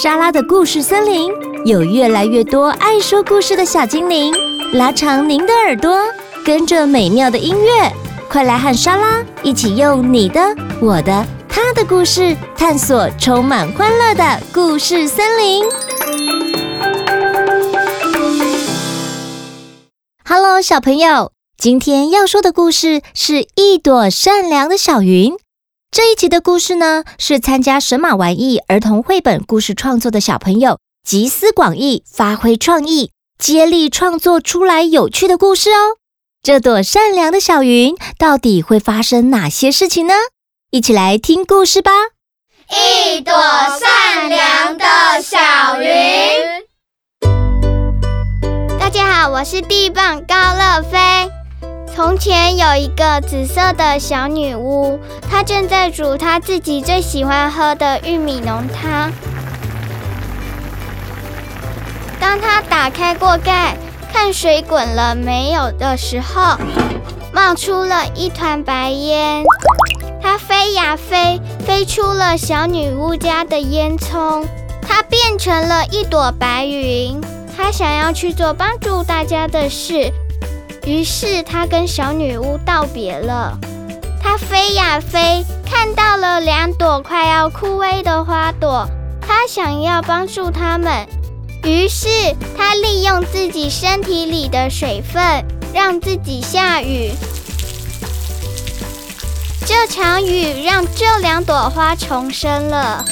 莎拉的故事森林有越来越多爱说故事的小精灵，拉长您的耳朵，跟着美妙的音乐，快来和莎拉一起用你的、我的、他的故事，探索充满欢乐的故事森林。Hello，小朋友，今天要说的故事是一朵善良的小云。这一集的故事呢，是参加神马玩意儿童绘本故事创作的小朋友集思广益，发挥创意，接力创作出来有趣的故事哦。这朵善良的小云到底会发生哪些事情呢？一起来听故事吧。一朵善良的小云。大家好，我是第一棒高乐飞。从前有一个紫色的小女巫，她正在煮她自己最喜欢喝的玉米浓汤。当她打开锅盖，看水滚了没有的时候，冒出了一团白烟。她飞呀飞，飞出了小女巫家的烟囱，她变成了一朵白云。她想要去做帮助大家的事。于是他跟小女巫道别了。他飞呀飞，看到了两朵快要枯萎的花朵。他想要帮助它们，于是他利用自己身体里的水分，让自己下雨。这场雨让这两朵花重生了。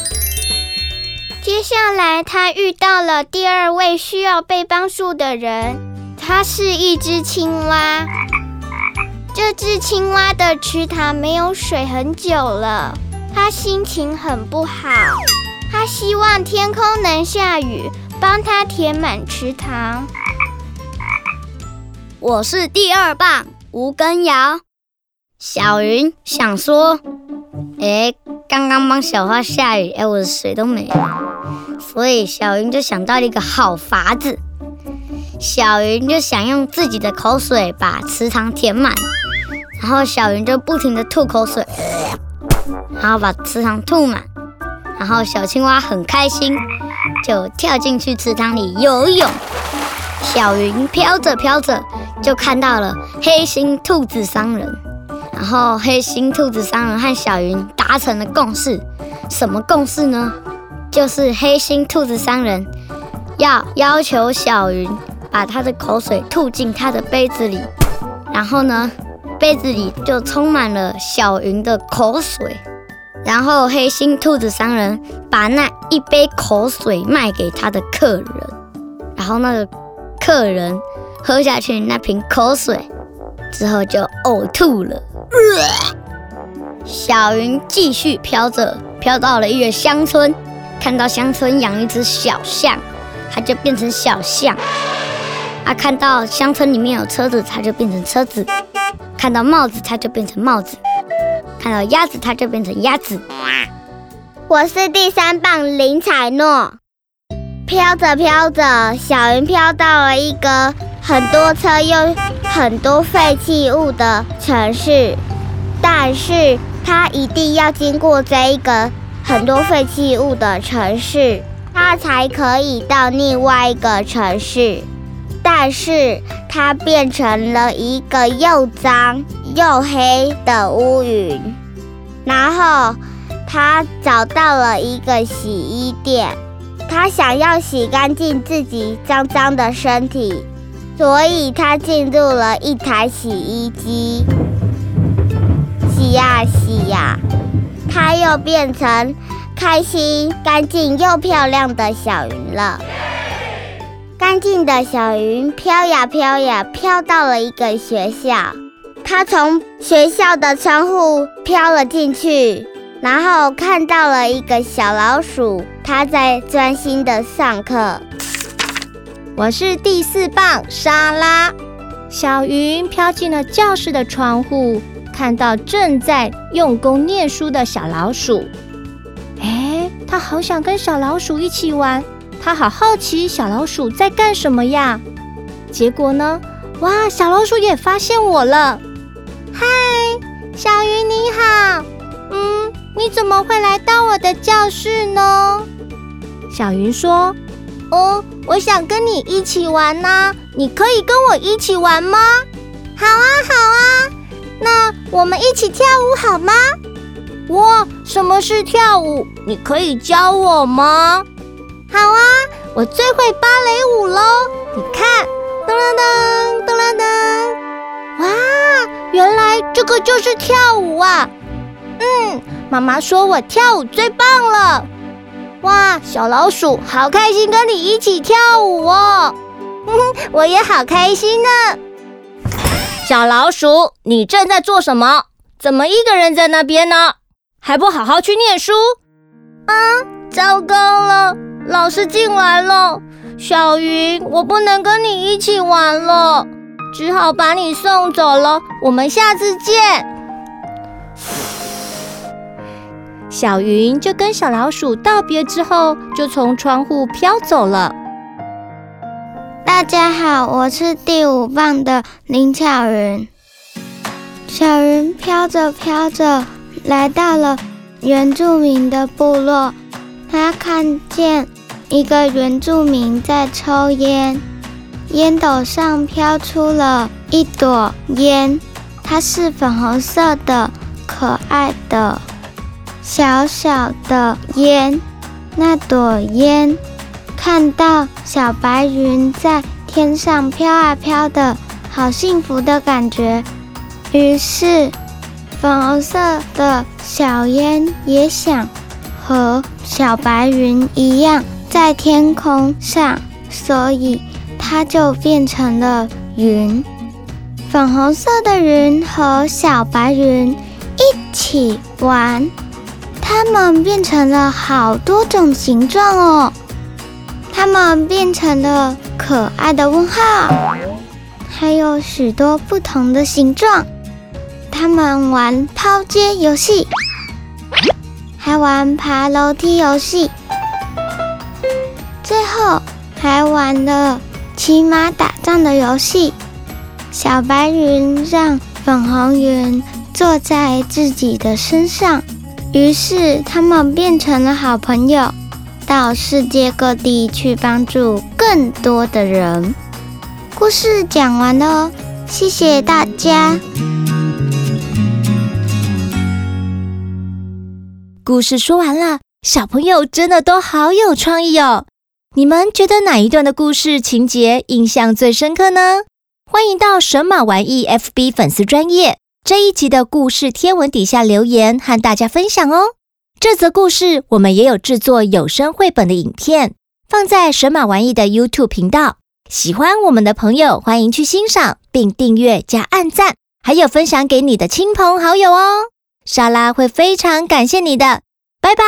接下来，他遇到了第二位需要被帮助的人。它是一只青蛙。这只青蛙的池塘没有水很久了，它心情很不好。它希望天空能下雨，帮它填满池塘。我是第二棒吴根尧。小云想说：“哎，刚刚帮小花下雨，哎，我的水都没了。”所以小云就想到了一个好法子。小云就想用自己的口水把池塘填满，然后小云就不停地吐口水，然后把池塘吐满，然后小青蛙很开心，就跳进去池塘里游泳。小云飘着飘着，就看到了黑心兔子商人，然后黑心兔子商人和小云达成了共识，什么共识呢？就是黑心兔子商人要要求小云。把他的口水吐进他的杯子里，然后呢，杯子里就充满了小云的口水。然后黑心兔子商人把那一杯口水卖给他的客人，然后那个客人喝下去那瓶口水之后就呕吐了。小云继续飘着，飘到了一个乡村，看到乡村养一只小象，它就变成小象。他、啊、看到乡村里面有车子，他就变成车子；看到帽子，他就变成帽子；看到鸭子，他就变成鸭子。我是第三棒林采诺，飘着飘着，小云飘到了一个很多车又很多废弃物的城市，但是他一定要经过这一个很多废弃物的城市，他才可以到另外一个城市。但是它变成了一个又脏又黑的乌云，然后他找到了一个洗衣店，他想要洗干净自己脏脏的身体，所以他进入了一台洗衣机，洗呀洗呀，他又变成开心、干净又漂亮的小云了。干净的小云飘呀飘呀，飘到了一个学校。它从学校的窗户飘了进去，然后看到了一个小老鼠，它在专心的上课。我是第四棒莎拉。小云飘进了教室的窗户，看到正在用功念书的小老鼠。哎，它好想跟小老鼠一起玩。他好好奇小老鼠在干什么呀？结果呢？哇，小老鼠也发现我了！嗨，小云你好，嗯，你怎么会来到我的教室呢？小云说：“哦，我想跟你一起玩呢，你可以跟我一起玩吗？”“好啊，好啊，那我们一起跳舞好吗？”“哇，什么是跳舞？你可以教我吗？”“，我最会芭蕾舞喽，你看，噔噔噔噔噔噔，哇，原来这个就是跳舞啊！”“嗯。”妈妈说：“我跳舞最棒了，哇！小老鼠好开心跟你一起跳舞哦，哼哼，我也好开心呢。”小老鼠，你正在做什么？怎么一个人在那边呢？还不好好去念书？啊，糟糕了，老师进来了。小云，我不能跟你一起玩了，只好把你送走了。我们下次见。小云就跟小老鼠道别之后，就从窗户飘走了。大家好，我是第五棒的林巧云。小云飘着飘着，来到了原住民的部落。他看见一个原住民在抽烟，烟斗上飘出了一朵烟，它是粉红色的，可爱的。小小的烟，那朵烟，看到小白云在天上飘啊飘的，好幸福的感觉。于是，粉红色的小烟也想和小白云一样在天空上，所以它就变成了云。粉红色的云和小白云一起玩。它们变成了好多种形状哦，它们变成了可爱的问号，还有许多不同的形状。它们玩抛接游戏，还玩爬楼梯游戏，最后还玩了骑马打仗的游戏。小白云让粉红云坐在自己的身上。于是，他们变成了好朋友，到世界各地去帮助更多的人。故事讲完了哦，谢谢大家。故事说完了，小朋友真的都好有创意哦。你们觉得哪一段的故事情节印象最深刻呢？欢迎到神马玩意 FB 粉丝专页。这一集的故事贴文底下留言和大家分享哦。这则故事我们也有制作有声绘本的影片，放在神马玩意的 YouTube 频道。喜欢我们的朋友，欢迎去欣赏并订阅加按赞，还有分享给你的亲朋好友哦。莎拉会非常感谢你的，拜拜。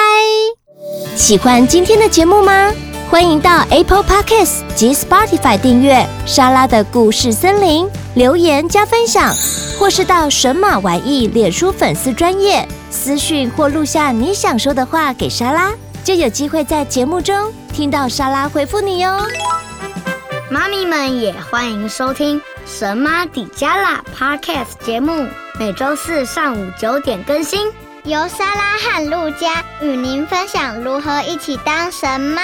喜欢今天的节目吗？欢迎到 Apple Podcast 及 Spotify 订阅莎拉的故事森林，留言加分享。或是到神马玩意脸书粉丝专页私讯或录下你想说的话给莎拉，就有机会在节目中听到莎拉回复你哟。妈咪们也欢迎收听神妈底加拉 Podcast 节目，每周四上午九点更新，由莎拉和陆家与您分享如何一起当神妈。